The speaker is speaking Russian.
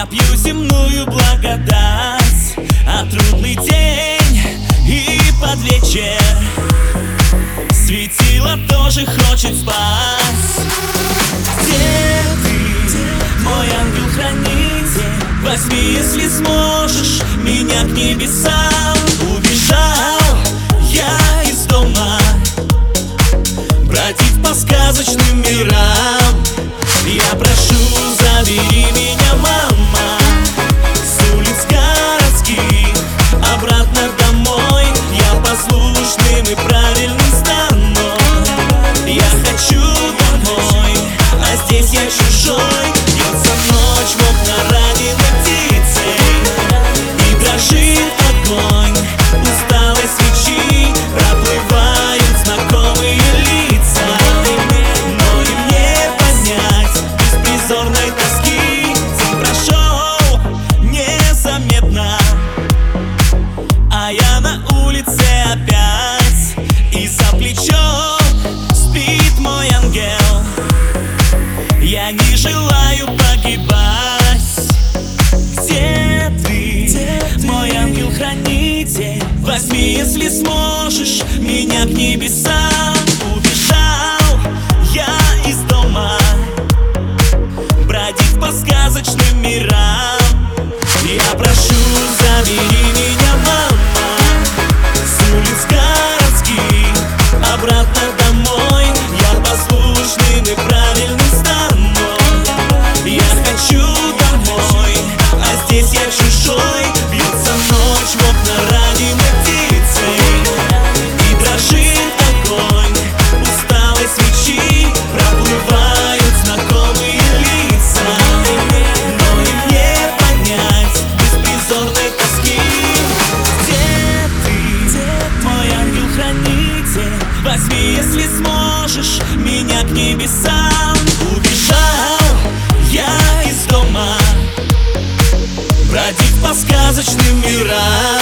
Я пью земную благодать А трудный день и под вечер. Светило тоже хочет спать. Где ты, мой ангел-хранитель? Возьми, если сможешь, меня к небесам. Убежал я из дома. Бродить по сказочным мирам. Желаю погибать. Где ты, мой ангел-хранитель Возьми, если сможешь, меня к небесам. Убежал я из дома Бродить по сказочным мирам. Я прошу, забери меня, мама С улиц городских сможешь, меня к небесам Убежал я из дома. Бродить по сказочным мирам